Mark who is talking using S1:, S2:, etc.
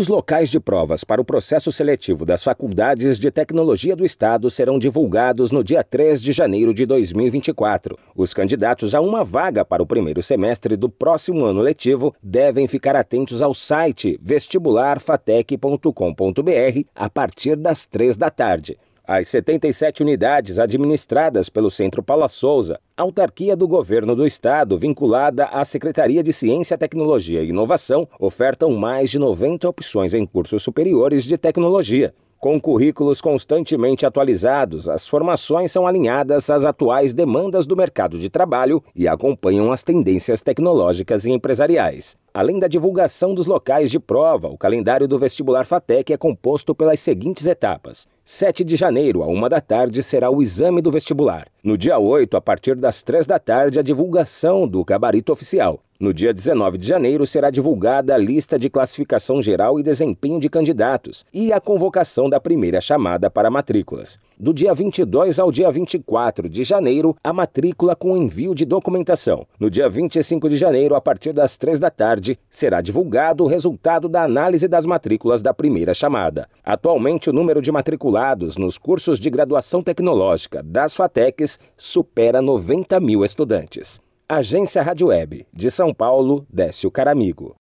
S1: Os locais de provas para o processo seletivo das faculdades de tecnologia do Estado serão divulgados no dia 3 de janeiro de 2024. Os candidatos a uma vaga para o primeiro semestre do próximo ano letivo devem ficar atentos ao site vestibularfatec.com.br a partir das 3 da tarde. As 77 unidades administradas pelo Centro Paula Souza, autarquia do governo do estado vinculada à Secretaria de Ciência, Tecnologia e Inovação, ofertam mais de 90 opções em cursos superiores de tecnologia. Com currículos constantemente atualizados, as formações são alinhadas às atuais demandas do mercado de trabalho e acompanham as tendências tecnológicas e empresariais. Além da divulgação dos locais de prova, o calendário do vestibular FATEC é composto pelas seguintes etapas. 7 de janeiro, a 1 da tarde, será o exame do vestibular. No dia 8, a partir das 3 da tarde, a divulgação do gabarito oficial. No dia 19 de janeiro será divulgada a lista de classificação geral e desempenho de candidatos e a convocação da primeira chamada para matrículas. Do dia 22 ao dia 24 de janeiro, a matrícula com envio de documentação. No dia 25 de janeiro, a partir das 3 da tarde, será divulgado o resultado da análise das matrículas da primeira chamada. Atualmente, o número de matriculados nos cursos de graduação tecnológica das FATECs supera 90 mil estudantes. Agência Rádio Web, de São Paulo, Décio Caramigo.